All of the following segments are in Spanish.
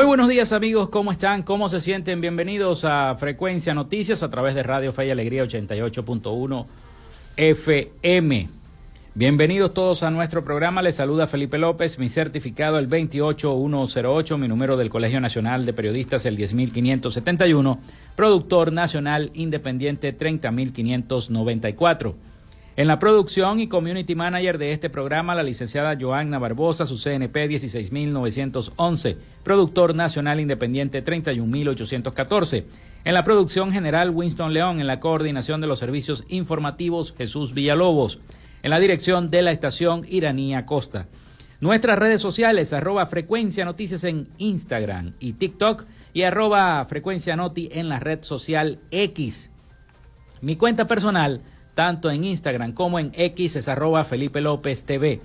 Muy buenos días amigos, ¿cómo están? ¿Cómo se sienten? Bienvenidos a Frecuencia Noticias a través de Radio Fe y Alegría 88.1 FM. Bienvenidos todos a nuestro programa. Les saluda Felipe López, mi certificado el 28108, mi número del Colegio Nacional de Periodistas el 10571, productor nacional independiente 30594. En la producción y community manager de este programa, la licenciada Joanna Barbosa, su CNP 16911, productor nacional independiente 31814. En la producción general, Winston León. En la coordinación de los servicios informativos, Jesús Villalobos. En la dirección de la estación, Iranía Costa. Nuestras redes sociales, arroba frecuencia noticias en Instagram y TikTok y arroba frecuencia noti en la red social X. Mi cuenta personal, tanto en Instagram como en X es arroba Felipe López TV.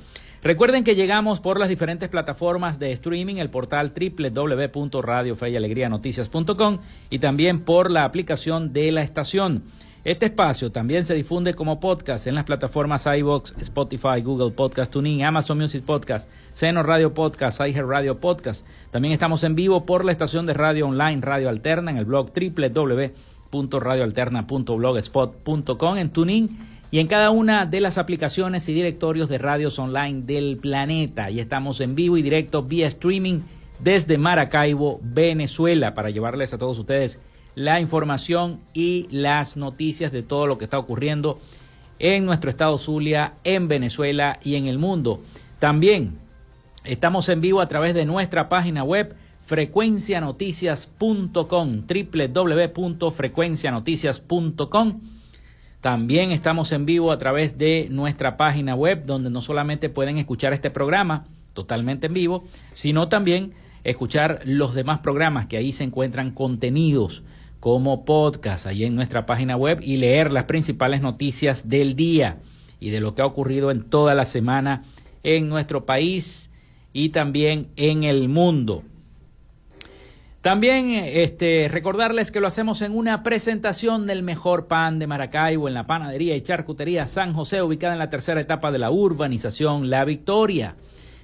Recuerden que llegamos por las diferentes plataformas de streaming, el portal www.radiofeyalegrianoticias.com y también por la aplicación de la estación. Este espacio también se difunde como podcast en las plataformas iBox, Spotify, Google Podcast, TuneIn, Amazon Music Podcast, Seno Radio Podcast, iHeart Radio Podcast. También estamos en vivo por la estación de radio online Radio Alterna en el blog www radioalterna.blogspot.com en Tuning y en cada una de las aplicaciones y directorios de radios online del planeta. Y estamos en vivo y directo vía streaming desde Maracaibo, Venezuela, para llevarles a todos ustedes la información y las noticias de todo lo que está ocurriendo en nuestro estado Zulia, en Venezuela y en el mundo. También estamos en vivo a través de nuestra página web frecuencianoticias.com, www.frecuencianoticias.com. También estamos en vivo a través de nuestra página web, donde no solamente pueden escuchar este programa totalmente en vivo, sino también escuchar los demás programas que ahí se encuentran contenidos como podcast ahí en nuestra página web y leer las principales noticias del día y de lo que ha ocurrido en toda la semana en nuestro país y también en el mundo. También este, recordarles que lo hacemos en una presentación del mejor pan de Maracaibo en la panadería y charcutería San José, ubicada en la tercera etapa de la urbanización La Victoria.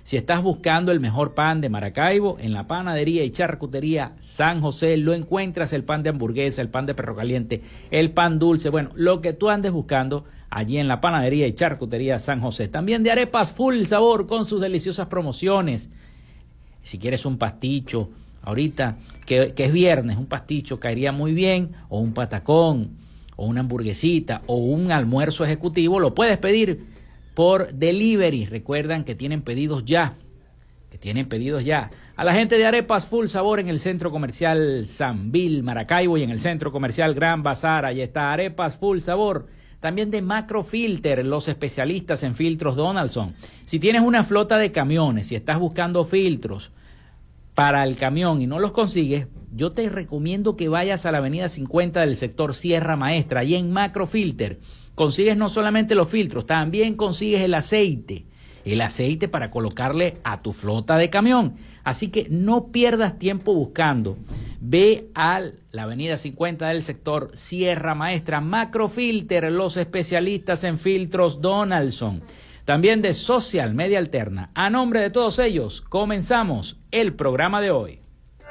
Si estás buscando el mejor pan de Maracaibo, en la panadería y charcutería San José lo encuentras el pan de hamburguesa, el pan de perro caliente, el pan dulce, bueno, lo que tú andes buscando allí en la panadería y charcutería San José. También de arepas full sabor con sus deliciosas promociones. Si quieres un pasticho, ahorita que, es viernes, un pasticho caería muy bien, o un patacón, o una hamburguesita, o un almuerzo ejecutivo, lo puedes pedir por delivery. Recuerdan que tienen pedidos ya, que tienen pedidos ya. A la gente de Arepas Full Sabor en el Centro Comercial San Bill, Maracaibo y en el Centro Comercial Gran Bazar, ahí está Arepas Full Sabor. También de Macrofilter, los especialistas en filtros Donaldson. Si tienes una flota de camiones y estás buscando filtros, para el camión y no los consigues, yo te recomiendo que vayas a la avenida 50 del sector Sierra Maestra y en Macrofilter consigues no solamente los filtros, también consigues el aceite, el aceite para colocarle a tu flota de camión. Así que no pierdas tiempo buscando. Ve a la avenida 50 del sector Sierra Maestra, Macrofilter, los especialistas en filtros Donaldson también de Social Media Alterna. A nombre de todos ellos, comenzamos el programa de hoy.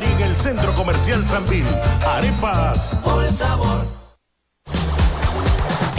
En el Centro Comercial Sanvil. Arepas. Por el sabor.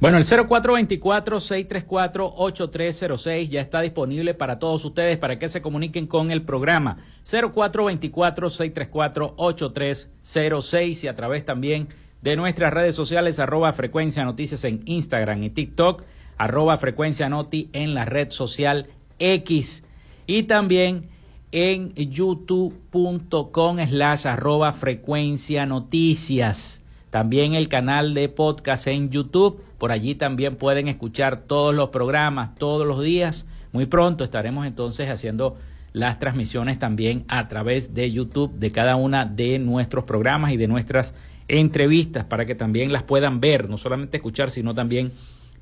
Bueno, el 0424-634-8306 ya está disponible para todos ustedes para que se comuniquen con el programa 0424-634-8306 y a través también de nuestras redes sociales arroba frecuencia noticias en Instagram y TikTok, arroba frecuencia noti en la red social X y también en youtube.com slash arroba frecuencia noticias. También el canal de podcast en YouTube por allí también pueden escuchar todos los programas todos los días. Muy pronto estaremos entonces haciendo las transmisiones también a través de YouTube de cada una de nuestros programas y de nuestras entrevistas para que también las puedan ver, no solamente escuchar, sino también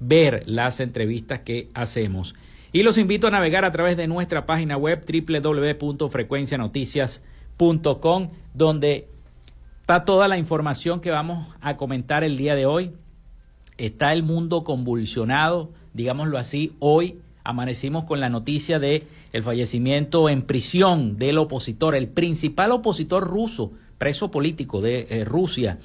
ver las entrevistas que hacemos. Y los invito a navegar a través de nuestra página web www.frecuencianoticias.com donde está toda la información que vamos a comentar el día de hoy está el mundo convulsionado, digámoslo así, hoy amanecimos con la noticia de el fallecimiento en prisión del opositor, el principal opositor ruso, preso político de eh, Rusia,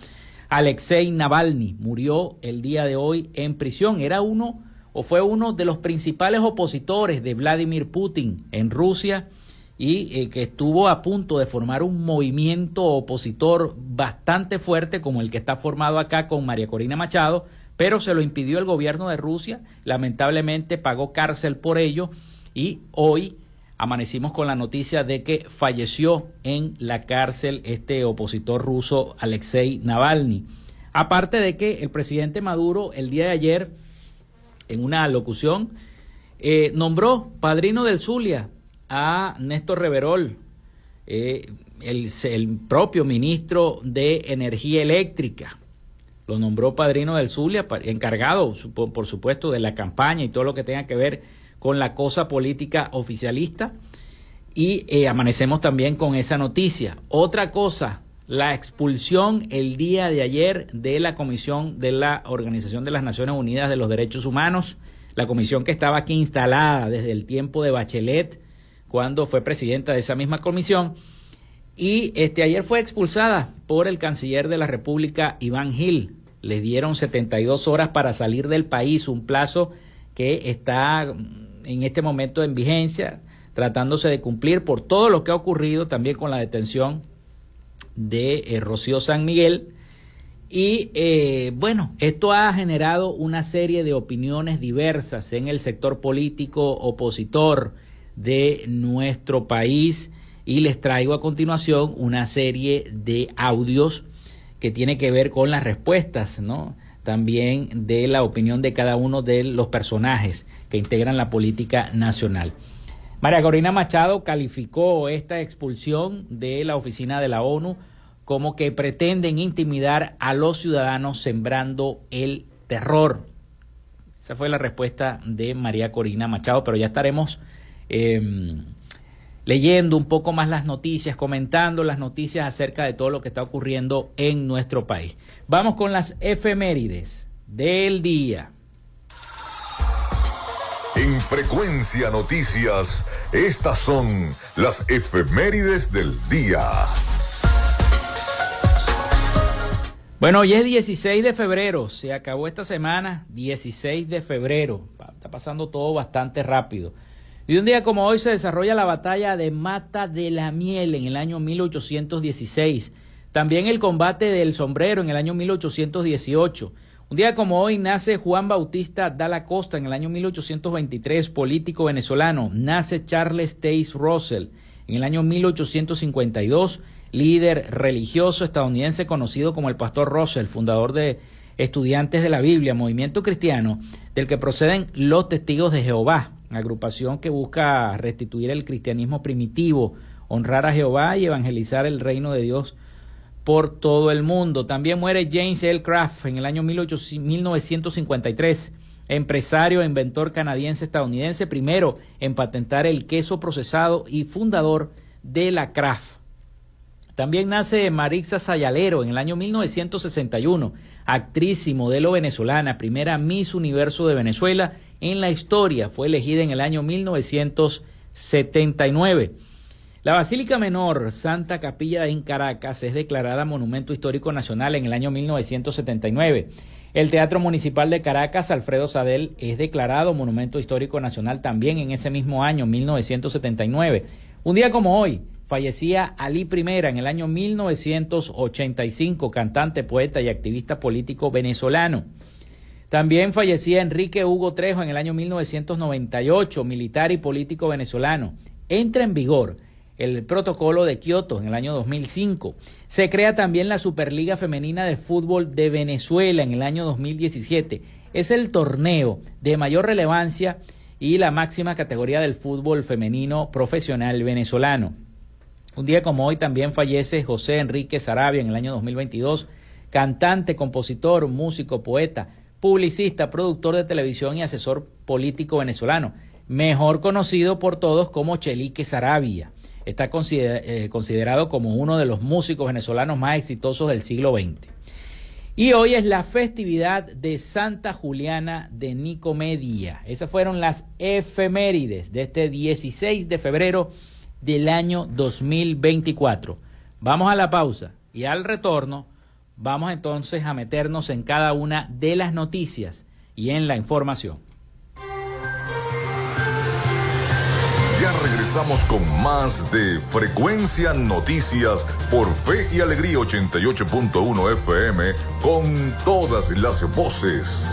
Alexei Navalny, murió el día de hoy en prisión. Era uno o fue uno de los principales opositores de Vladimir Putin en Rusia y eh, que estuvo a punto de formar un movimiento opositor bastante fuerte como el que está formado acá con María Corina Machado, pero se lo impidió el gobierno de Rusia, lamentablemente pagó cárcel por ello y hoy amanecimos con la noticia de que falleció en la cárcel este opositor ruso Alexei Navalny. Aparte de que el presidente Maduro el día de ayer, en una locución, eh, nombró padrino del Zulia a Néstor Reverol. Eh, el, propio ministro de Energía Eléctrica. Lo nombró padrino del Zulia, encargado, por supuesto, de la campaña y todo lo que tenga que ver con la cosa política oficialista. Y eh, amanecemos también con esa noticia. Otra cosa, la expulsión el día de ayer de la Comisión de la Organización de las Naciones Unidas de los Derechos Humanos, la comisión que estaba aquí instalada desde el tiempo de Bachelet, cuando fue presidenta de esa misma comisión, y este ayer fue expulsada por el canciller de la República, Iván Gil. Le dieron 72 horas para salir del país, un plazo que está en este momento en vigencia, tratándose de cumplir por todo lo que ha ocurrido también con la detención de eh, Rocío San Miguel. Y eh, bueno, esto ha generado una serie de opiniones diversas en el sector político opositor de nuestro país y les traigo a continuación una serie de audios que tiene que ver con las respuestas, ¿no? También de la opinión de cada uno de los personajes que integran la política nacional. María Corina Machado calificó esta expulsión de la oficina de la ONU como que pretenden intimidar a los ciudadanos sembrando el terror. Esa fue la respuesta de María Corina Machado, pero ya estaremos em, leyendo un poco más las noticias, comentando las noticias acerca de todo lo que está ocurriendo en nuestro país. Vamos con las efemérides del día. En Frecuencia Noticias, estas son las efemérides del día. Bueno, hoy es 16 de febrero, se acabó esta semana, 16 de febrero, está pasando todo bastante rápido. Y un día como hoy se desarrolla la batalla de Mata de la Miel en el año 1816. También el combate del sombrero en el año 1818. Un día como hoy nace Juan Bautista Dalla Costa en el año 1823, político venezolano. Nace Charles Taze Russell en el año 1852, líder religioso estadounidense conocido como el Pastor Russell, fundador de Estudiantes de la Biblia, movimiento cristiano del que proceden los testigos de Jehová agrupación que busca restituir el cristianismo primitivo, honrar a Jehová y evangelizar el reino de Dios por todo el mundo. También muere James L. Craft en el año 1953, empresario e inventor canadiense estadounidense, primero en patentar el queso procesado y fundador de la Kraft. También nace Marixa Sayalero en el año 1961, actriz y modelo venezolana, primera Miss Universo de Venezuela en la historia. Fue elegida en el año 1979. La Basílica Menor Santa Capilla en Caracas es declarada Monumento Histórico Nacional en el año 1979. El Teatro Municipal de Caracas, Alfredo Sadel, es declarado Monumento Histórico Nacional también en ese mismo año, 1979. Un día como hoy, fallecía Ali Primera en el año 1985, cantante, poeta y activista político venezolano. También fallecía Enrique Hugo Trejo en el año 1998, militar y político venezolano. Entra en vigor el protocolo de Kioto en el año 2005. Se crea también la Superliga Femenina de Fútbol de Venezuela en el año 2017. Es el torneo de mayor relevancia y la máxima categoría del fútbol femenino profesional venezolano. Un día como hoy también fallece José Enrique Sarabia en el año 2022, cantante, compositor, músico, poeta publicista, productor de televisión y asesor político venezolano, mejor conocido por todos como Chelique Sarabia. Está eh, considerado como uno de los músicos venezolanos más exitosos del siglo XX. Y hoy es la festividad de Santa Juliana de Nicomedia. Esas fueron las efemérides de este 16 de febrero del año 2024. Vamos a la pausa y al retorno Vamos entonces a meternos en cada una de las noticias y en la información. Ya regresamos con más de Frecuencia Noticias por Fe y Alegría 88.1 FM con todas las voces.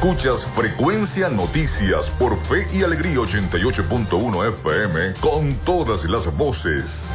Escuchas Frecuencia Noticias por Fe y Alegría 88.1 FM con todas las voces.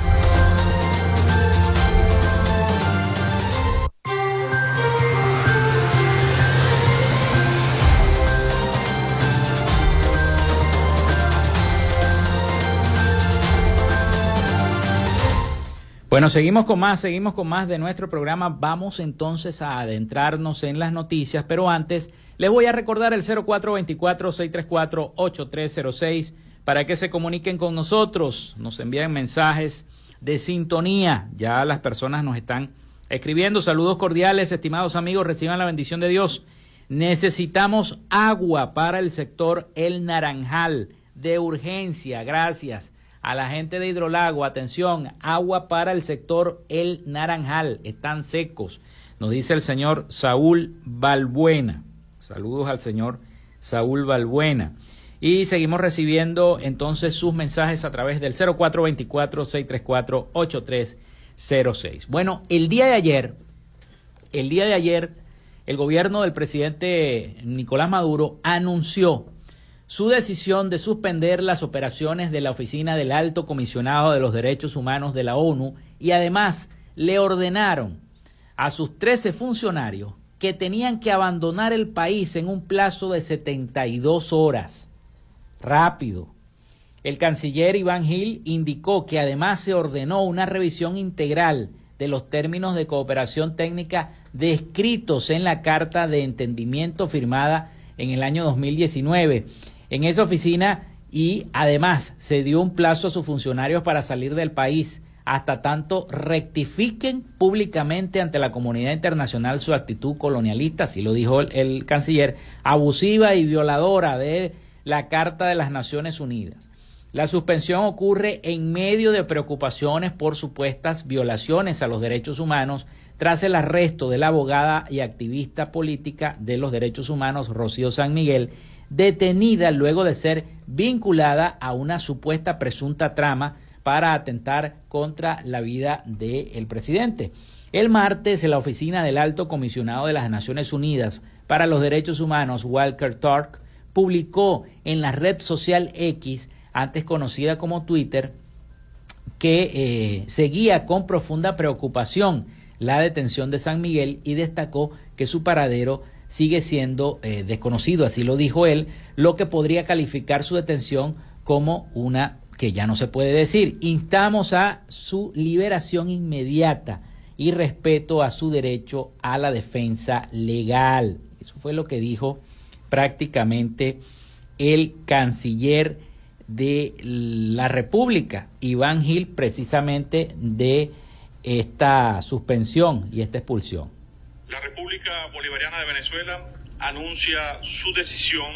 Bueno, seguimos con más, seguimos con más de nuestro programa. Vamos entonces a adentrarnos en las noticias, pero antes les voy a recordar el 0424-634-8306 para que se comuniquen con nosotros, nos envíen mensajes de sintonía. Ya las personas nos están escribiendo. Saludos cordiales, estimados amigos, reciban la bendición de Dios. Necesitamos agua para el sector El Naranjal de urgencia. Gracias a la gente de Hidrolago. Atención, agua para el sector El Naranjal. Están secos. Nos dice el señor Saúl Balbuena. Saludos al señor Saúl Balbuena. Y seguimos recibiendo entonces sus mensajes a través del 0424-634-8306. Bueno, el día de ayer, el día de ayer, el gobierno del presidente Nicolás Maduro anunció su decisión de suspender las operaciones de la Oficina del Alto Comisionado de los Derechos Humanos de la ONU y además le ordenaron a sus 13 funcionarios que tenían que abandonar el país en un plazo de 72 horas. Rápido. El canciller Iván Gil indicó que además se ordenó una revisión integral de los términos de cooperación técnica descritos en la Carta de Entendimiento firmada en el año 2019 en esa oficina y además se dio un plazo a sus funcionarios para salir del país hasta tanto rectifiquen públicamente ante la comunidad internacional su actitud colonialista, así lo dijo el, el canciller, abusiva y violadora de la Carta de las Naciones Unidas. La suspensión ocurre en medio de preocupaciones por supuestas violaciones a los derechos humanos tras el arresto de la abogada y activista política de los derechos humanos Rocío San Miguel, detenida luego de ser vinculada a una supuesta presunta trama para atentar contra la vida del presidente. El martes, en la oficina del Alto Comisionado de las Naciones Unidas para los Derechos Humanos, Walker Turk, publicó en la red social X, antes conocida como Twitter, que eh, seguía con profunda preocupación la detención de San Miguel y destacó que su paradero sigue siendo eh, desconocido, así lo dijo él, lo que podría calificar su detención como una que ya no se puede decir. Instamos a su liberación inmediata y respeto a su derecho a la defensa legal. Eso fue lo que dijo prácticamente el canciller de la República, Iván Gil, precisamente de esta suspensión y esta expulsión. La República Bolivariana de Venezuela anuncia su decisión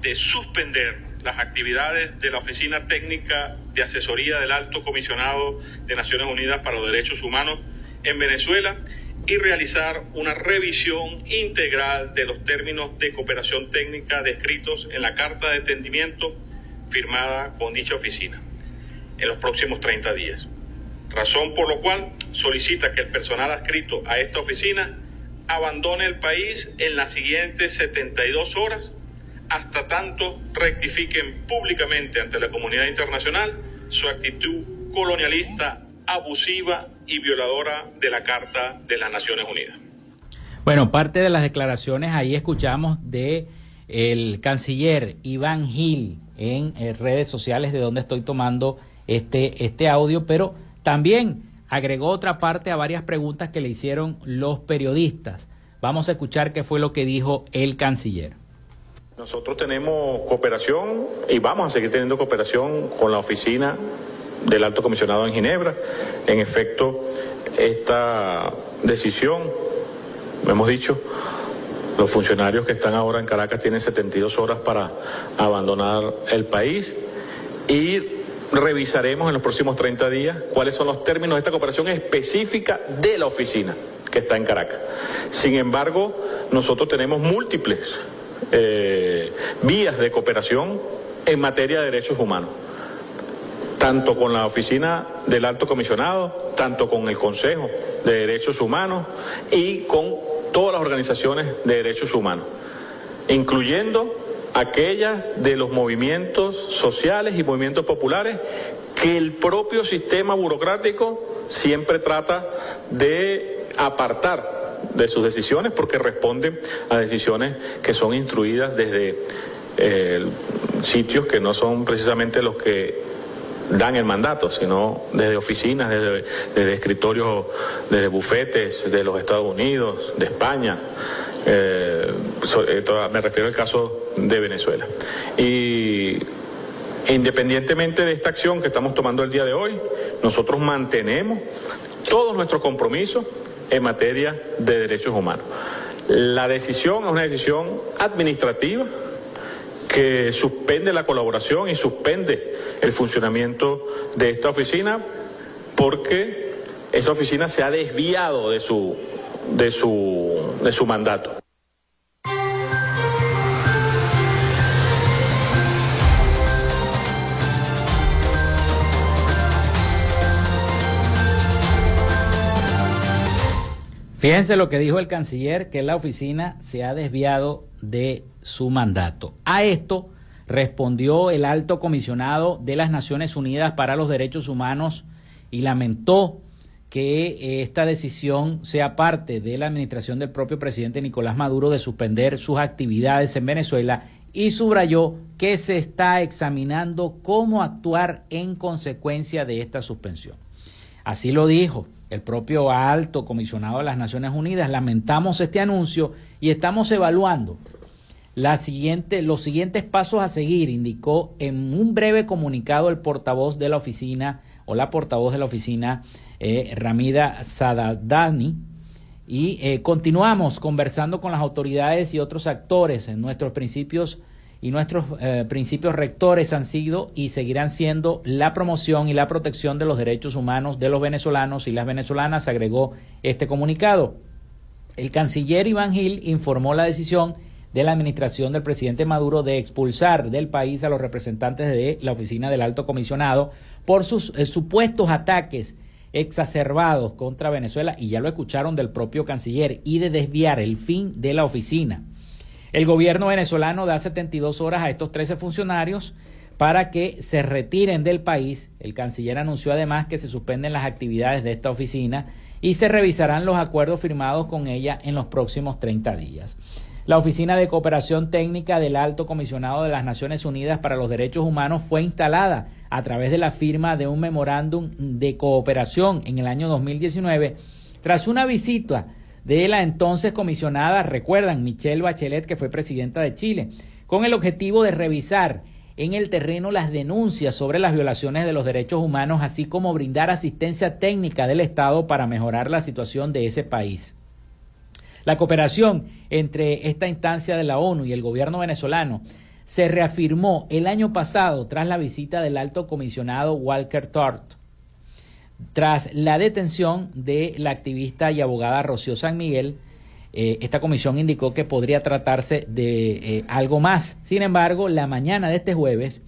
de suspender las actividades de la Oficina Técnica de Asesoría del Alto Comisionado de Naciones Unidas para los Derechos Humanos en Venezuela y realizar una revisión integral de los términos de cooperación técnica descritos en la Carta de Entendimiento firmada con dicha oficina en los próximos 30 días. Razón por lo cual solicita que el personal adscrito a esta oficina abandone el país en las siguientes 72 horas hasta tanto rectifiquen públicamente ante la comunidad internacional su actitud colonialista abusiva y violadora de la Carta de las Naciones Unidas. Bueno, parte de las declaraciones ahí escuchamos de el canciller Iván Gil en eh, redes sociales de donde estoy tomando este, este audio, pero también agregó otra parte a varias preguntas que le hicieron los periodistas. Vamos a escuchar qué fue lo que dijo el canciller. Nosotros tenemos cooperación y vamos a seguir teniendo cooperación con la oficina del alto comisionado en Ginebra. En efecto, esta decisión, hemos dicho, los funcionarios que están ahora en Caracas tienen 72 horas para abandonar el país y revisaremos en los próximos 30 días cuáles son los términos de esta cooperación específica de la oficina que está en Caracas. Sin embargo, nosotros tenemos múltiples eh, vías de cooperación en materia de derechos humanos. Tanto con la oficina del alto comisionado, tanto con el Consejo de Derechos Humanos y con todas las organizaciones de derechos humanos, incluyendo aquellas de los movimientos sociales y movimientos populares que el propio sistema burocrático siempre trata de apartar de sus decisiones porque responden a decisiones que son instruidas desde eh, sitios que no son precisamente los que dan el mandato, sino desde oficinas, desde, escritorios, desde bufetes de los Estados Unidos, de España. Eh, eh, me refiero al caso de Venezuela. Y independientemente de esta acción que estamos tomando el día de hoy, nosotros mantenemos todos nuestros compromisos en materia de derechos humanos. La decisión es una decisión administrativa que suspende la colaboración y suspende el funcionamiento de esta oficina porque esa oficina se ha desviado de su, de su, de su mandato. Fíjense lo que dijo el canciller, que la oficina se ha desviado de su mandato. A esto respondió el alto comisionado de las Naciones Unidas para los Derechos Humanos y lamentó que esta decisión sea parte de la administración del propio presidente Nicolás Maduro de suspender sus actividades en Venezuela y subrayó que se está examinando cómo actuar en consecuencia de esta suspensión. Así lo dijo el propio alto comisionado de las Naciones Unidas. Lamentamos este anuncio y estamos evaluando los siguientes pasos a seguir, indicó en un breve comunicado el portavoz de la oficina o la portavoz de la oficina eh, Ramida Sadadani. Y eh, continuamos conversando con las autoridades y otros actores en nuestros principios y nuestros eh, principios rectores han sido y seguirán siendo la promoción y la protección de los derechos humanos de los venezolanos y las venezolanas, agregó este comunicado. El canciller Iván Gil informó la decisión de la administración del presidente Maduro de expulsar del país a los representantes de la oficina del alto comisionado por sus eh, supuestos ataques exacerbados contra Venezuela, y ya lo escucharon del propio canciller, y de desviar el fin de la oficina. El gobierno venezolano da 72 horas a estos 13 funcionarios para que se retiren del país. El canciller anunció además que se suspenden las actividades de esta oficina y se revisarán los acuerdos firmados con ella en los próximos 30 días. La Oficina de Cooperación Técnica del Alto Comisionado de las Naciones Unidas para los Derechos Humanos fue instalada a través de la firma de un memorándum de cooperación en el año 2019 tras una visita de la entonces comisionada, recuerdan, Michelle Bachelet, que fue presidenta de Chile, con el objetivo de revisar en el terreno las denuncias sobre las violaciones de los derechos humanos, así como brindar asistencia técnica del Estado para mejorar la situación de ese país. La cooperación entre esta instancia de la ONU y el gobierno venezolano se reafirmó el año pasado tras la visita del alto comisionado Walker Tort, tras la detención de la activista y abogada Rocío San Miguel. Eh, esta comisión indicó que podría tratarse de eh, algo más. Sin embargo, la mañana de este jueves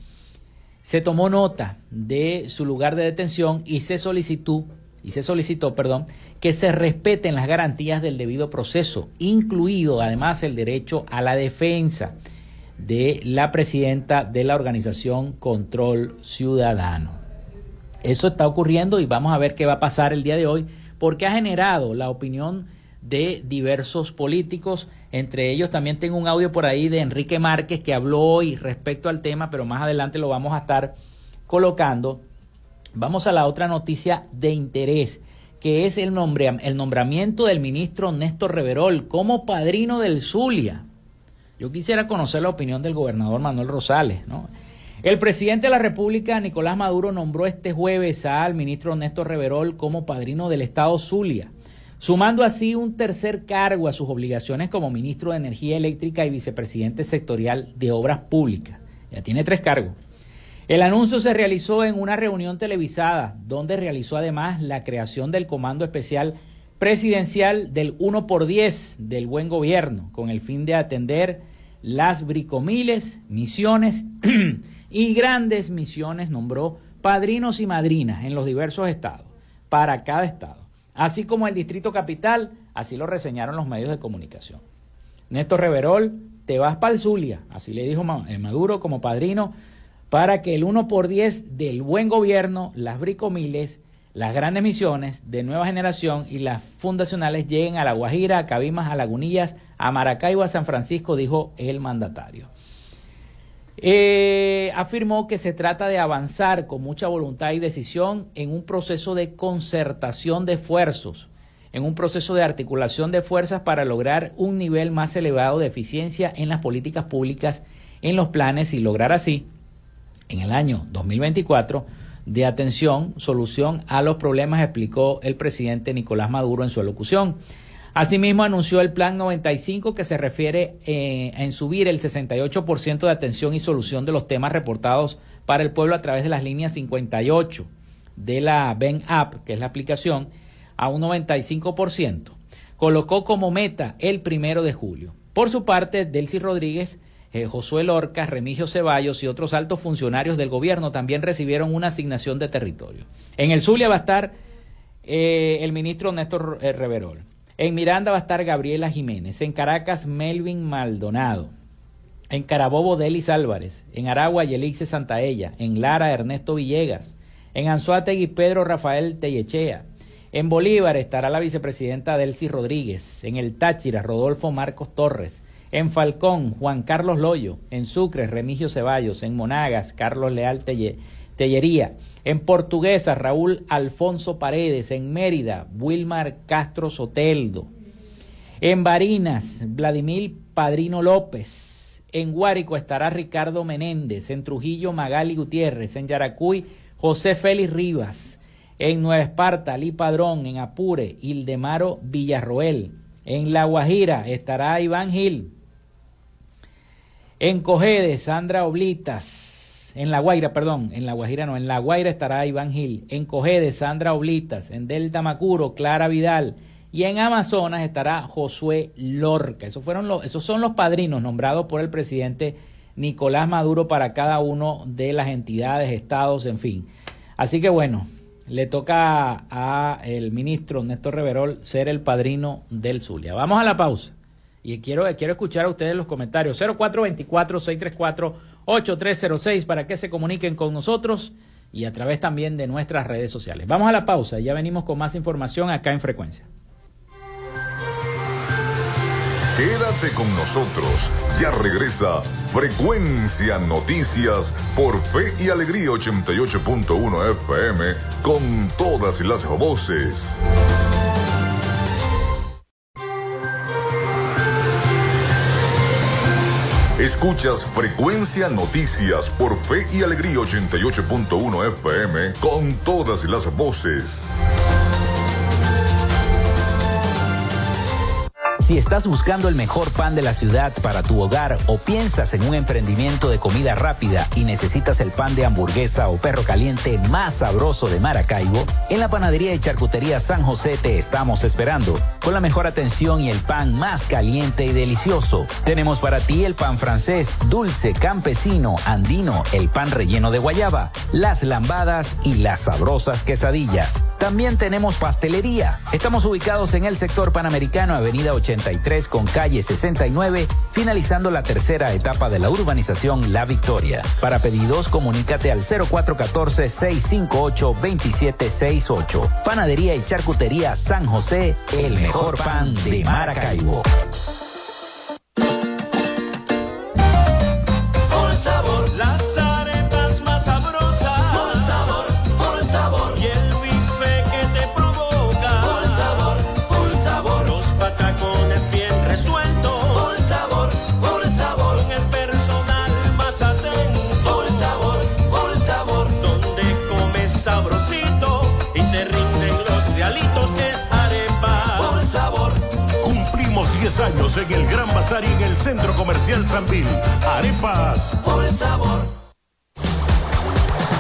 se tomó nota de su lugar de detención y se solicitó y se solicitó, perdón, que se respeten las garantías del debido proceso, incluido además el derecho a la defensa de la presidenta de la organización Control Ciudadano. Eso está ocurriendo y vamos a ver qué va a pasar el día de hoy porque ha generado la opinión de diversos políticos. Entre ellos también tengo un audio por ahí de Enrique Márquez que habló hoy respecto al tema, pero más adelante lo vamos a estar colocando Vamos a la otra noticia de interés, que es el, el nombramiento del ministro Néstor Reverol como padrino del Zulia. Yo quisiera conocer la opinión del gobernador Manuel Rosales. ¿no? El presidente de la República, Nicolás Maduro, nombró este jueves al ministro Néstor Reverol como padrino del Estado Zulia, sumando así un tercer cargo a sus obligaciones como ministro de Energía Eléctrica y vicepresidente sectorial de Obras Públicas. Ya tiene tres cargos. El anuncio se realizó en una reunión televisada, donde realizó además la creación del Comando Especial Presidencial del 1 por 10 del Buen Gobierno, con el fin de atender las bricomiles, misiones y grandes misiones, nombró padrinos y madrinas en los diversos estados, para cada estado, así como el Distrito Capital, así lo reseñaron los medios de comunicación. Néstor Reverol, te vas para el Zulia, así le dijo eh, Maduro como padrino para que el 1 por 10 del buen gobierno, las bricomiles, las grandes misiones de nueva generación y las fundacionales lleguen a La Guajira, a Cabimas, a Lagunillas, a Maracaibo, a San Francisco, dijo el mandatario. Eh, afirmó que se trata de avanzar con mucha voluntad y decisión en un proceso de concertación de esfuerzos, en un proceso de articulación de fuerzas para lograr un nivel más elevado de eficiencia en las políticas públicas, en los planes y lograr así, en el año 2024, de atención, solución a los problemas, explicó el presidente Nicolás Maduro en su elocución. Asimismo, anunció el Plan 95 que se refiere eh, en subir el 68% de atención y solución de los temas reportados para el pueblo a través de las líneas 58 de la Ben App, que es la aplicación, a un 95%. Colocó como meta el primero de julio. Por su parte, Delcy Rodríguez, eh, Josué Lorca, Remigio Ceballos y otros altos funcionarios del gobierno también recibieron una asignación de territorio. En el Zulia va a estar eh, el ministro Néstor Reverol. En Miranda va a estar Gabriela Jiménez. En Caracas, Melvin Maldonado. En Carabobo, Delis Álvarez. En Aragua, Yelixe Santaella. En Lara, Ernesto Villegas. En Anzuategui, Pedro Rafael Tellechea. En Bolívar estará la vicepresidenta Delcy Rodríguez. En el Táchira, Rodolfo Marcos Torres. En Falcón, Juan Carlos Loyo. En Sucre, Remigio Ceballos. En Monagas, Carlos Leal Tellería. En Portuguesa, Raúl Alfonso Paredes. En Mérida, Wilmar Castro Soteldo. En Barinas, Vladimir Padrino López. En Guárico estará Ricardo Menéndez. En Trujillo, Magali Gutiérrez. En Yaracuy, José Félix Rivas. En Nueva Esparta, Ali Padrón. En Apure, Ildemaro Villarroel. En La Guajira estará Iván Gil. En Cogede, Sandra Oblitas en La Guaira, perdón, en La Guajira no, en La Guaira estará Iván Gil, en Cogede, Sandra Oblitas, en Delta Macuro, Clara Vidal, y en Amazonas estará Josué Lorca. Esos, fueron los, esos son los padrinos nombrados por el presidente Nicolás Maduro para cada uno de las entidades, estados, en fin. Así que bueno, le toca a el ministro Néstor Reverol ser el padrino del Zulia. Vamos a la pausa. Y quiero, quiero escuchar a ustedes los comentarios. 0424 634 8306 para que se comuniquen con nosotros y a través también de nuestras redes sociales. Vamos a la pausa, ya venimos con más información acá en Frecuencia. Quédate con nosotros, ya regresa Frecuencia Noticias por Fe y Alegría 88.1 FM con todas las voces. Escuchas Frecuencia Noticias por Fe y Alegría 88.1 FM con todas las voces. Si estás buscando el mejor pan de la ciudad para tu hogar o piensas en un emprendimiento de comida rápida y necesitas el pan de hamburguesa o perro caliente más sabroso de Maracaibo, en la panadería y charcutería San José te estamos esperando con la mejor atención y el pan más caliente y delicioso. Tenemos para ti el pan francés, dulce, campesino, andino, el pan relleno de guayaba, las lambadas y las sabrosas quesadillas. También tenemos pastelería. Estamos ubicados en el sector panamericano, Avenida 80 con calle 69, finalizando la tercera etapa de la urbanización La Victoria. Para pedidos, comunícate al 0414-658-2768. Panadería y Charcutería San José, el mejor pan de Maracaibo. En el Gran Bazar y en el Centro Comercial Sanvil. Arepas. Por el sabor.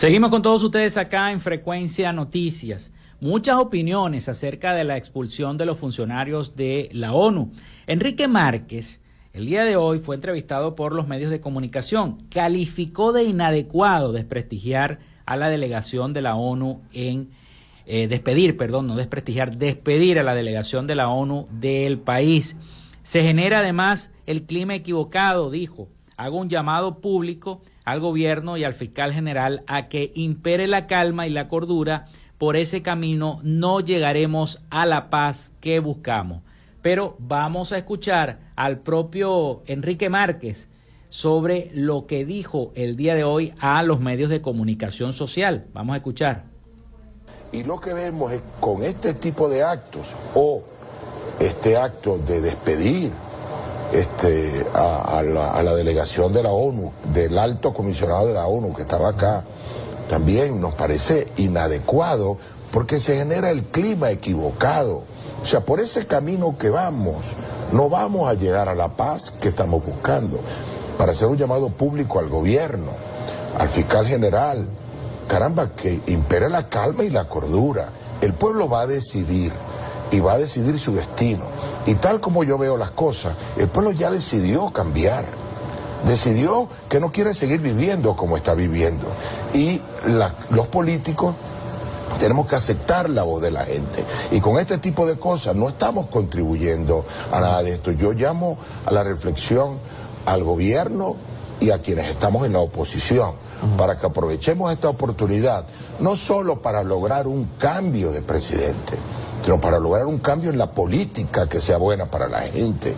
Seguimos con todos ustedes acá en Frecuencia Noticias. Muchas opiniones acerca de la expulsión de los funcionarios de la ONU. Enrique Márquez, el día de hoy, fue entrevistado por los medios de comunicación. Calificó de inadecuado desprestigiar a la delegación de la ONU en eh, despedir, perdón, no desprestigiar, despedir a la delegación de la ONU del país. Se genera además el clima equivocado, dijo. Hago un llamado público al gobierno y al fiscal general a que impere la calma y la cordura. Por ese camino no llegaremos a la paz que buscamos. Pero vamos a escuchar al propio Enrique Márquez sobre lo que dijo el día de hoy a los medios de comunicación social. Vamos a escuchar. Y lo que vemos es con este tipo de actos o este acto de despedir este, a, la, delegación de la ONU, del alto comisionado de la ONU que estaba acá, también nos parece inadecuado porque se genera el clima equivocado. O sea, por ese camino que vamos, no vamos a llegar a la paz que estamos buscando. Para hacer un llamado público al gobierno, al fiscal general, caramba, que impere la calma y la cordura. El pueblo va a decidir y va a decidir su destino. Y tal como yo veo las cosas, el pueblo ya decidió cambiar. Decidió que no quiere seguir viviendo como está viviendo. Y los políticos tenemos que aceptar la voz de la gente. Y con este tipo de cosas no estamos contribuyendo a nada de esto. Yo llamo a la reflexión al gobierno y a quienes estamos en la oposición para que aprovechemos esta oportunidad, no solo para lograr un cambio de presidente, sino para lograr un cambio en la política que sea buena para la gente.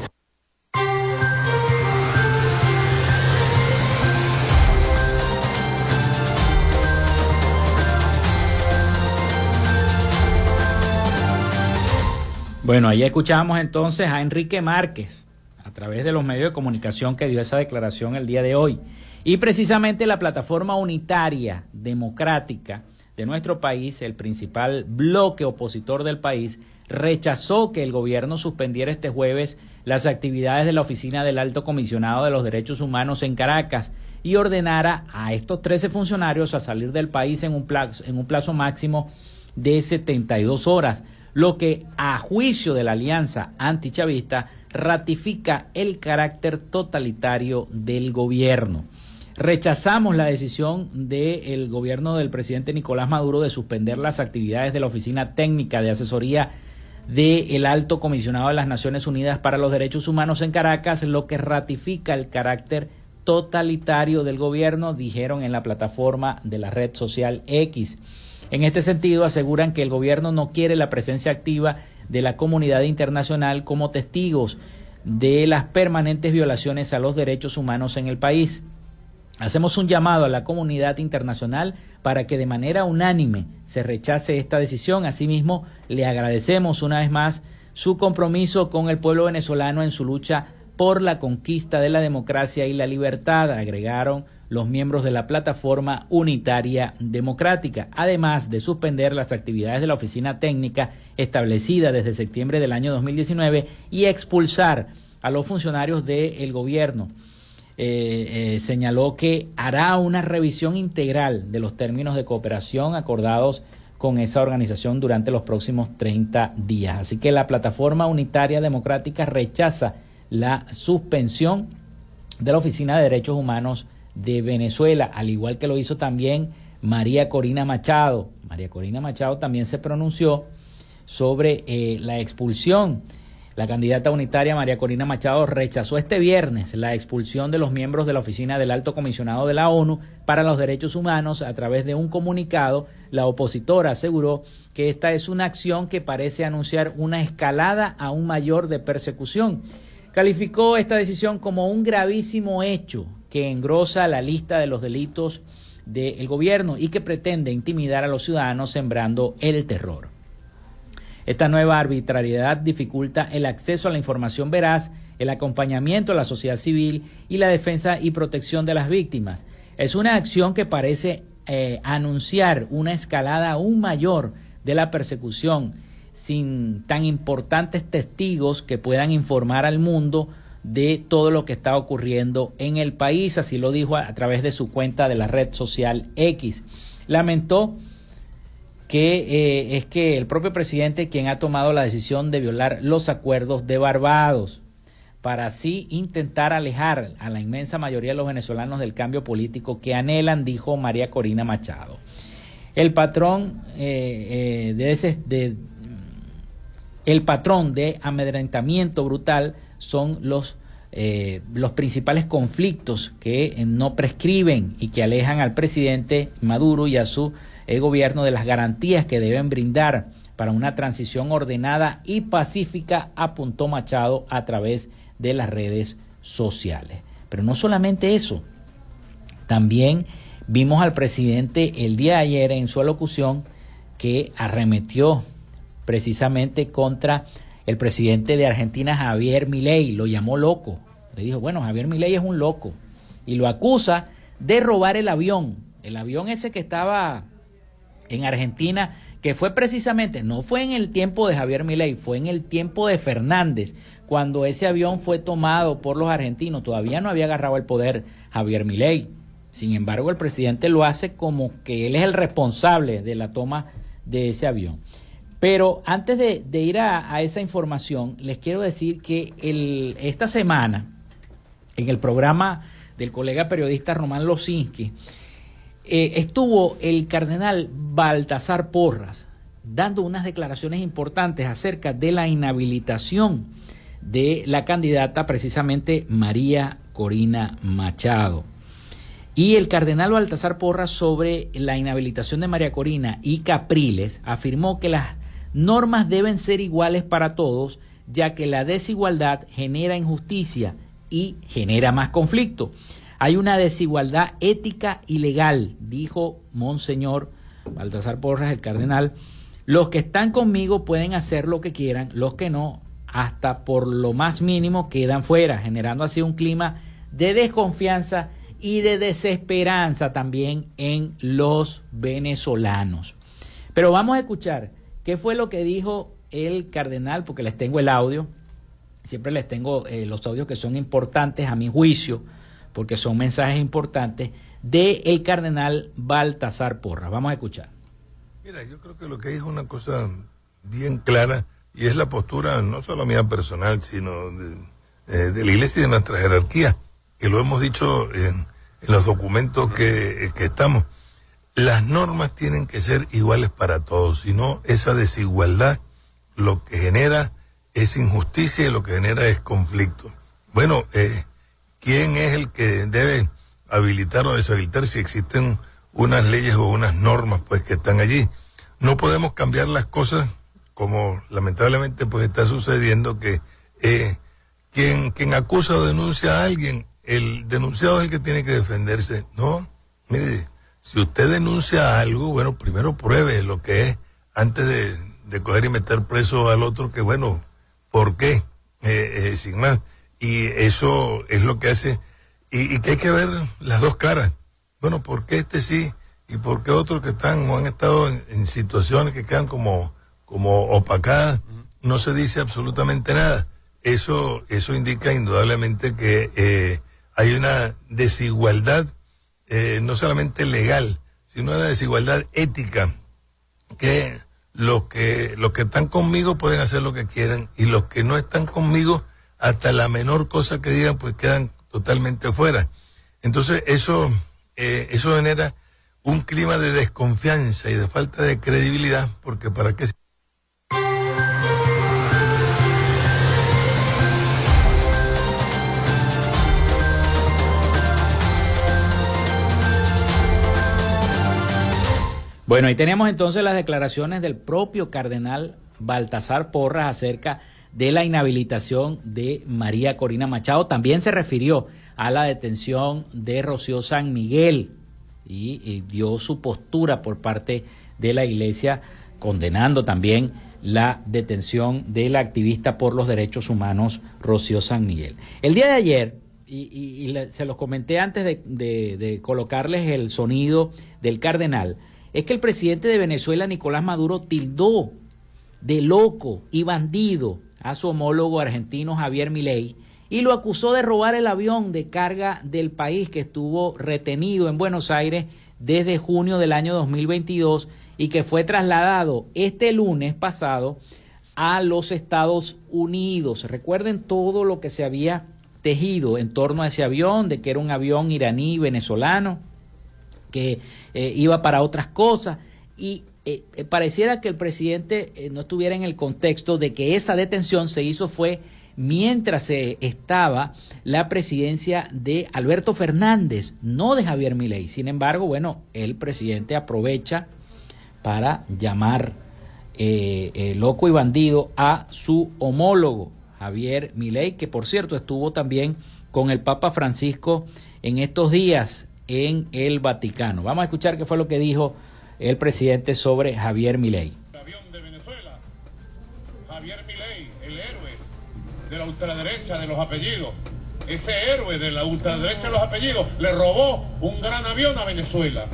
Bueno, ahí escuchábamos entonces a Enrique Márquez a través de los medios de comunicación que dio esa declaración el día de hoy. Y precisamente la plataforma unitaria democrática de nuestro país, el principal bloque opositor del país, rechazó que el gobierno suspendiera este jueves las actividades de la Oficina del Alto Comisionado de los Derechos Humanos en Caracas y ordenara a estos 13 funcionarios a salir del país en un plazo, en un plazo máximo de 72 horas, lo que a juicio de la alianza antichavista ratifica el carácter totalitario del gobierno. Rechazamos la decisión del gobierno del presidente Nicolás Maduro de suspender las actividades de la Oficina Técnica de Asesoría del Alto Comisionado de las Naciones Unidas para los Derechos Humanos en Caracas, lo que ratifica el carácter totalitario del gobierno, dijeron en la plataforma de la red social X. En este sentido, aseguran que el gobierno no quiere la presencia activa de la comunidad internacional como testigos de las permanentes violaciones a los derechos humanos en el país. Hacemos un llamado a la comunidad internacional para que de manera unánime se rechace esta decisión. Asimismo, le agradecemos una vez más su compromiso con el pueblo venezolano en su lucha por la conquista de la democracia y la libertad, agregaron los miembros de la plataforma unitaria democrática, además de suspender las actividades de la oficina técnica establecida desde septiembre del año 2019 y expulsar a los funcionarios del gobierno. Eh, eh, señaló que hará una revisión integral de los términos de cooperación acordados con esa organización durante los próximos 30 días. Así que la Plataforma Unitaria Democrática rechaza la suspensión de la Oficina de Derechos Humanos de Venezuela, al igual que lo hizo también María Corina Machado. María Corina Machado también se pronunció sobre eh, la expulsión la candidata unitaria María Corina Machado rechazó este viernes la expulsión de los miembros de la oficina del Alto Comisionado de la ONU para los Derechos Humanos a través de un comunicado. La opositora aseguró que esta es una acción que parece anunciar una escalada aún mayor de persecución. Calificó esta decisión como un gravísimo hecho que engrosa la lista de los delitos del gobierno y que pretende intimidar a los ciudadanos sembrando el terror. Esta nueva arbitrariedad dificulta el acceso a la información veraz, el acompañamiento a la sociedad civil y la defensa y protección de las víctimas. Es una acción que parece eh, anunciar una escalada aún mayor de la persecución sin tan importantes testigos que puedan informar al mundo de todo lo que está ocurriendo en el país, así lo dijo a, través de su cuenta de la red social X. Lamentó que eh, es que el propio presidente quien ha tomado la decisión de violar los acuerdos de Barbados para así intentar alejar a la inmensa mayoría de los venezolanos del cambio político que anhelan, dijo María Corina Machado. El patrón eh, eh, de ese, de, el patrón de amedrentamiento brutal son los, los principales conflictos que no prescriben y que alejan al presidente Maduro y a su eh, gobierno de las garantías que deben brindar para una transición ordenada y pacífica, apuntó Machado a través de las redes sociales. Pero no solamente eso, también vimos al presidente el día de ayer en su alocución que arremetió precisamente contra el presidente de Argentina, Javier Milei, lo llamó loco. Le dijo, bueno, Javier Milei es un loco. Y lo acusa de robar el avión. El avión ese que estaba en Argentina, que fue precisamente, no fue en el tiempo de Javier Milei, fue en el tiempo de Fernández, cuando ese avión fue tomado por los argentinos. Todavía no había agarrado el poder Javier Milei. Sin embargo, el presidente lo hace como que él es el responsable de la toma de ese avión. Pero antes de, ir a, esa información, les quiero decir que esta semana, en el programa del colega periodista Román Losinski, eh, estuvo el cardenal Baltasar Porras dando unas declaraciones importantes acerca de la inhabilitación de la candidata precisamente María Corina Machado. Y el cardenal Baltasar Porras sobre la inhabilitación de María Corina y Capriles afirmó que las normas deben ser iguales para todos, ya que la desigualdad genera injusticia y genera más conflicto. Hay una desigualdad ética y legal, dijo Monseñor Baltasar Porras, el cardenal. Los que están conmigo pueden hacer lo que quieran, los que no, hasta por lo más mínimo, quedan fuera, generando así un clima de desconfianza y de desesperanza también en los venezolanos. Pero vamos a escuchar ¿Qué fue lo que dijo el cardenal? Porque les tengo el audio. Siempre les tengo eh, los audios que son importantes a mi juicio, porque son mensajes importantes, de el cardenal Baltasar Porra. Vamos a escuchar. Mira, yo creo que lo que hay es una cosa bien clara y es la postura no solo mía personal, sino de, eh, la iglesia y de nuestra jerarquía, que lo hemos dicho en, los documentos que, que estamos las normas tienen que ser iguales para todos, si no esa desigualdad lo que genera es injusticia y lo que genera es conflicto. Bueno, eh, ¿quién es el que debe habilitar o deshabilitar si existen unas leyes o unas normas pues que están allí? No podemos cambiar las cosas como lamentablemente pues está sucediendo que eh, quien, quien acusa o denuncia a alguien, el denunciado es el que tiene que defenderse. No, mire, si usted denuncia algo, bueno, primero pruebe lo que es antes de, coger y meter preso al otro, que bueno, ¿por qué? Eh, eh, sin más. Y eso es lo que hace, y, que hay que ver las dos caras. Bueno, ¿por qué este sí? ¿Y por qué otros que están o han estado en, situaciones que quedan como, como opacadas? No se dice absolutamente nada. Eso, eso indica indudablemente que eh, hay una desigualdad eh, no solamente legal, sino una desigualdad ética, que los que los que están conmigo pueden hacer lo que quieran y los que no están conmigo hasta la menor cosa que digan pues quedan totalmente fuera. Entonces eso eh, eso genera un clima de desconfianza y de falta de credibilidad porque para qué Bueno, ahí tenemos entonces las declaraciones del propio cardenal Baltasar Porras acerca de la inhabilitación de María Corina Machado. También se refirió a la detención de Rocío San Miguel, y, dio su postura por parte de la iglesia condenando también la detención de la activista por los derechos humanos Rocío San Miguel. El día de ayer, y, se los comenté antes de colocarles el sonido del cardenal, es que el presidente de Venezuela, Nicolás Maduro, tildó de loco y bandido a su homólogo argentino Javier Milei y lo acusó de robar el avión de carga del país que estuvo retenido en Buenos Aires desde junio del año 2022 y que fue trasladado este lunes pasado a los Estados Unidos. Recuerden todo lo que se había tejido en torno a ese avión, de que era un avión iraní venezolano, que eh, iba para otras cosas y eh, eh, pareciera que el presidente no estuviera en el contexto de que esa detención se hizo fue mientras se estaba la presidencia de Alberto Fernández, no de Javier Milei. Sin embargo, bueno, el presidente aprovecha para llamar loco y bandido a su homólogo Javier Milei, que por cierto estuvo también con el Papa Francisco en estos días en el Vaticano. Vamos a escuchar qué fue lo que dijo el presidente sobre Javier Milei. avión de Venezuela, Javier Milei, el héroe de la ultraderecha de los apellidos. Ese héroe de la ultraderecha de los apellidos le robó un gran avión a Venezuela.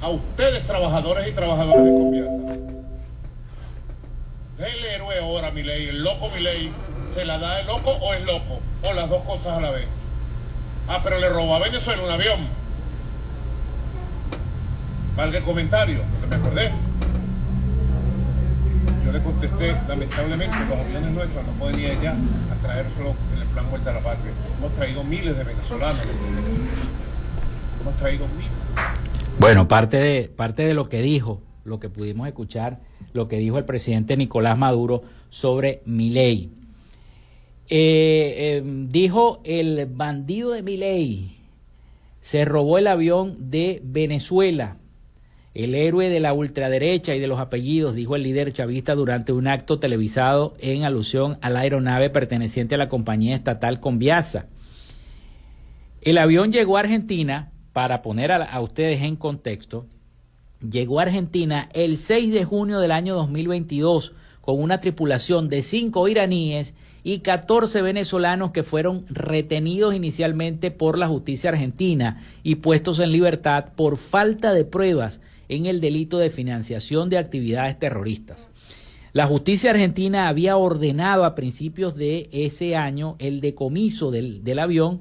A ustedes, trabajadores y trabajadoras de confianza. El héroe ahora, Milei, el loco Milei, ¿se la da el loco o es loco? O las dos cosas a la vez. Ah, pero le robó a Venezuela un avión valga el comentario, porque me acordé. Yo le contesté, lamentablemente, los aviones nuestros no pueden ir allá a traérselo en el plan Vuelta a la Patria. Hemos traído miles de venezolanos. Hemos traído miles. Bueno, parte de, parte de lo que dijo, lo que pudimos escuchar, lo que dijo el presidente Nicolás Maduro sobre mi ley. Eh, eh, dijo el bandido de mi ley se robó el avión de Venezuela el héroe de la ultraderecha y de los apellidos, dijo el líder chavista durante un acto televisado en alusión a la aeronave perteneciente a la compañía estatal Conviasa. El avión llegó a Argentina, para poner a, ustedes en contexto, llegó a Argentina el 6 de junio del año 2022 con una tripulación de cinco iraníes y 14 venezolanos que fueron retenidos inicialmente por la justicia argentina y puestos en libertad por falta de pruebas en el delito de financiación de actividades terroristas. La justicia argentina había ordenado a principios de ese año el decomiso del, avión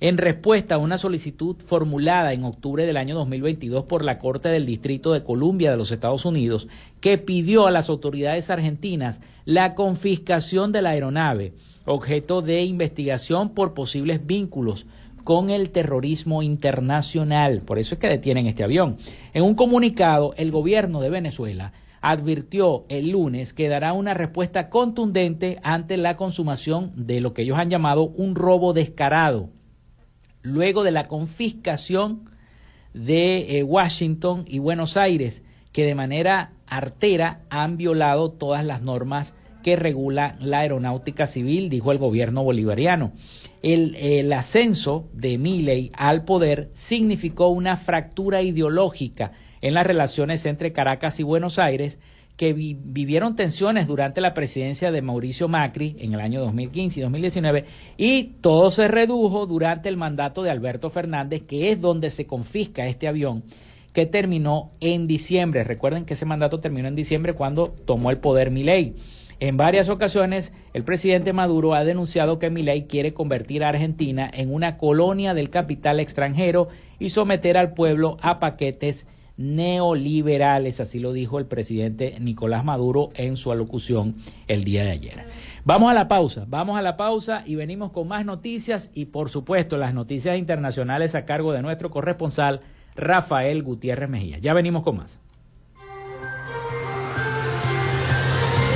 en respuesta a una solicitud formulada en octubre del año 2022 por la Corte del Distrito de Columbia de los Estados Unidos, que pidió a las autoridades argentinas la confiscación de la aeronave, objeto de investigación por posibles vínculos con el terrorismo internacional. Por eso es que detienen este avión. En un comunicado, el gobierno de Venezuela advirtió el lunes que dará una respuesta contundente ante la consumación de lo que ellos han llamado un robo descarado, luego de la confiscación de eh, Washington y Buenos Aires, que de manera artera han violado todas las normas que regulan la aeronáutica civil, dijo el gobierno bolivariano. El, ascenso de Milley al poder significó una fractura ideológica en las relaciones entre Caracas y Buenos Aires, que vivieron tensiones durante la presidencia de Mauricio Macri en el año 2015 y 2019, y todo se redujo durante el mandato de Alberto Fernández, que es donde se confisca este avión que terminó en diciembre. Recuerden que ese mandato terminó en diciembre cuando tomó el poder Milei. En varias ocasiones, el presidente Maduro ha denunciado que Milei quiere convertir a Argentina en una colonia del capital extranjero y someter al pueblo a paquetes neoliberales, así lo dijo el presidente Nicolás Maduro en su alocución el día de ayer. Vamos a la pausa, vamos a la pausa y venimos con más noticias y por supuesto las noticias internacionales a cargo de nuestro corresponsal Rafael Gutiérrez Mejía. Ya venimos con más.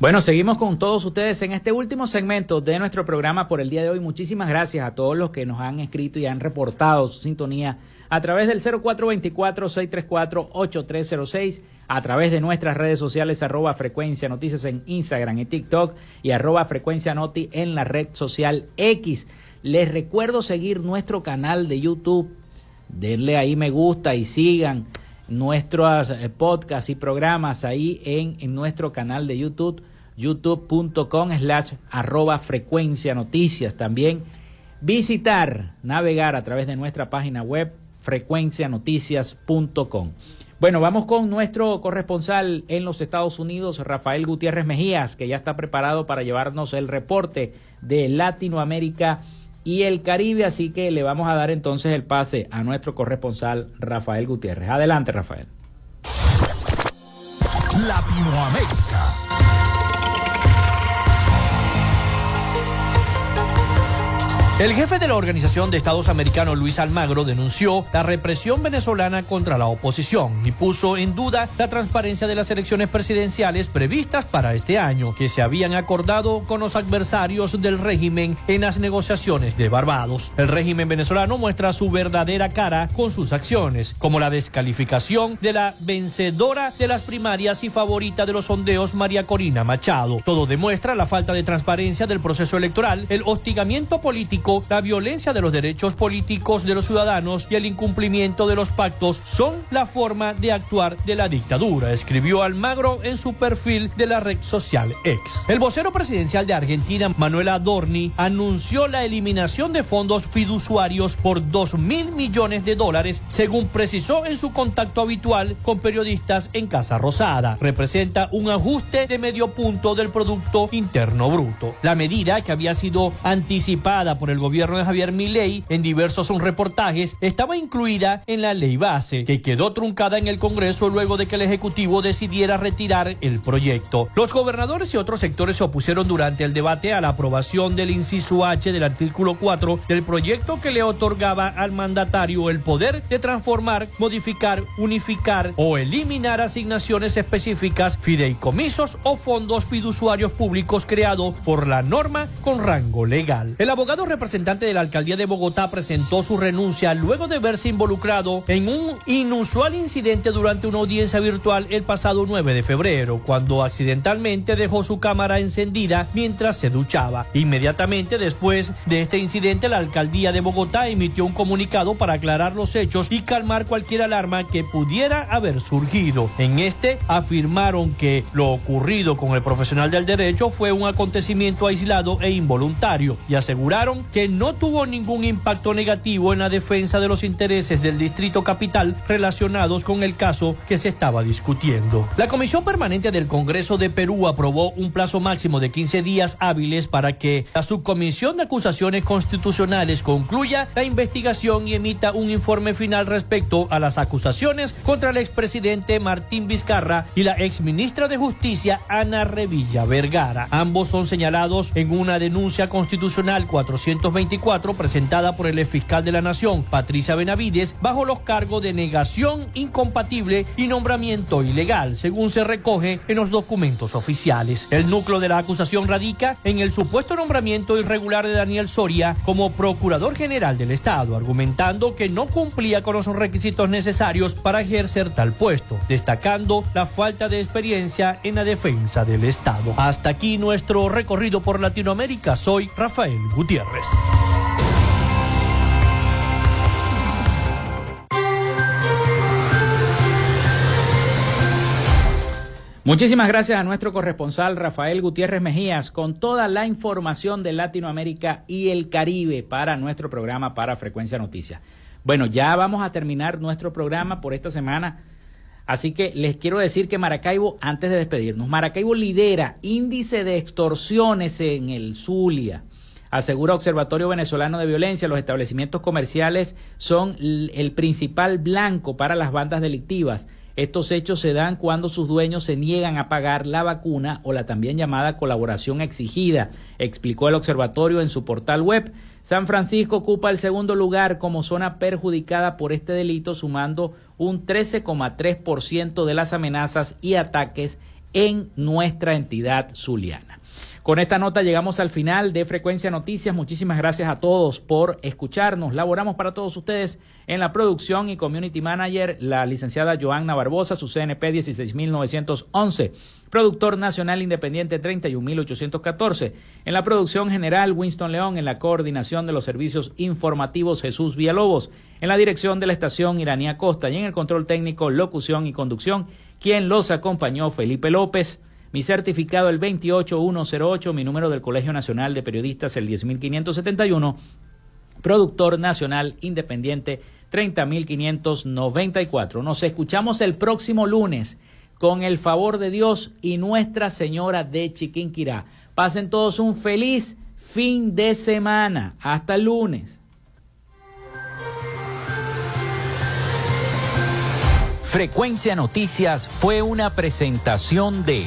Bueno, seguimos con todos ustedes en este último segmento de nuestro programa por el día de hoy. Muchísimas gracias a todos los que nos han escrito y han reportado su sintonía a través del 0424-634-8306, a través de nuestras redes sociales arroba frecuencia noticias en Instagram y TikTok y arroba frecuencia noti en la red social X. Les recuerdo seguir nuestro canal de YouTube. Denle ahí me gusta y sigan nuestros eh, podcasts y programas ahí en, nuestro canal de YouTube youtube.com slash arroba frecuencia noticias. También visitar, navegar a través de nuestra página web frecuencianoticias.com. Bueno, vamos con nuestro corresponsal en los Estados Unidos, Rafael Gutiérrez Mejías, que ya está preparado para llevarnos el reporte de Latinoamérica y el Caribe, así que le vamos a dar entonces el pase a nuestro corresponsal Rafael Gutiérrez. Adelante, Rafael. Latinoamérica. El jefe de la Organización de Estados Americanos, Luis Almagro, denunció la represión venezolana contra la oposición y puso en duda la transparencia de las elecciones presidenciales previstas para este año, que se habían acordado con los adversarios del régimen en las negociaciones de Barbados. El régimen venezolano muestra su verdadera cara con sus acciones, como la descalificación de la vencedora de las primarias y favorita de los sondeos, María Corina Machado. Todo demuestra la falta de transparencia del proceso electoral, el hostigamiento político la violencia de los derechos políticos de los ciudadanos y el incumplimiento de los pactos son la forma de actuar de la dictadura, escribió Almagro en su perfil de la red social X. El vocero presidencial de Argentina, Manuel Adorni, anunció la eliminación de fondos fiduciarios por 2 mil millones de dólares, según precisó en su contacto habitual con periodistas en Casa Rosada. Representa un ajuste de medio punto del Producto Interno Bruto. La medida que había sido anticipada por el gobierno de Javier Milei en diversos reportajes estaba incluida en la ley base, que quedó truncada en el Congreso luego de que el Ejecutivo decidiera retirar el proyecto. Los gobernadores y otros sectores se opusieron durante el debate a la aprobación del inciso H del artículo 4 del proyecto que le otorgaba al mandatario el poder de transformar, modificar, unificar o eliminar asignaciones específicas, fideicomisos o fondos fiduciarios públicos creados por la norma con rango legal. El abogado representante de la alcaldía de Bogotá presentó su renuncia luego de verse involucrado en un inusual incidente durante una audiencia virtual el pasado 9 de febrero, cuando accidentalmente dejó su cámara encendida mientras se duchaba. Inmediatamente después de este incidente, la alcaldía de Bogotá emitió un comunicado para aclarar los hechos y calmar cualquier alarma que pudiera haber surgido. En este afirmaron que lo ocurrido con el profesional del derecho fue un acontecimiento aislado e involuntario y aseguraron que no tuvo ningún impacto negativo en la defensa de los intereses del Distrito Capital relacionados con el caso que se estaba discutiendo. La Comisión Permanente del Congreso de Perú aprobó un plazo máximo de 15 días hábiles para que la Subcomisión de Acusaciones Constitucionales concluya la investigación y emita un informe final respecto a las acusaciones contra el expresidente Martín Vizcarra y la exministra de Justicia Ana Revilla Vergara. Ambos son señalados en una denuncia constitucional 400 224 presentada por el fiscal de la Nación, Patricia Benavides, bajo los cargos de negación incompatible y nombramiento ilegal, según se recoge en los documentos oficiales. El núcleo de la acusación radica en el supuesto nombramiento irregular de Daniel Soria como Procurador General del Estado, argumentando que no cumplía con los requisitos necesarios para ejercer tal puesto, destacando la falta de experiencia en la defensa del Estado. Hasta aquí nuestro recorrido por Latinoamérica. Soy Rafael Gutiérrez. Muchísimas gracias a nuestro corresponsal Rafael Gutiérrez Mejías con toda la información de Latinoamérica y el Caribe para nuestro programa para Frecuencia Noticias. Bueno, ya vamos a terminar nuestro programa por esta semana. Así que les quiero decir que Maracaibo, antes de despedirnos, Maracaibo lidera índice de extorsiones en el Zulia. Asegura Observatorio Venezolano de Violencia, los establecimientos comerciales son el principal blanco para las bandas delictivas. Estos hechos se dan cuando sus dueños se niegan a pagar la vacuna o la también llamada colaboración exigida, explicó el observatorio en su portal web. San Francisco ocupa el segundo lugar como zona perjudicada por este delito, sumando un 13,3% de las amenazas y ataques en nuestra entidad zuliana. Con esta nota llegamos al final de Frecuencia Noticias. Muchísimas gracias a todos por escucharnos. Laboramos para todos ustedes en la producción y community manager la licenciada Joanna Barbosa, su CNP 16911. Productor nacional independiente 31814. En la producción general Winston León. En la coordinación de los servicios informativos Jesús Villalobos. En la dirección de la estación Iranía Costa. Y en el control técnico, locución y conducción, quien los acompañó Felipe López. Mi certificado el 28108, mi número del Colegio Nacional de Periodistas el 10571, productor nacional independiente 30594. Nos escuchamos el próximo lunes con el favor de Dios y Nuestra Señora de Chiquinquirá. Pasen todos un feliz fin de semana. Hasta el lunes. Frecuencia Noticias fue una presentación de...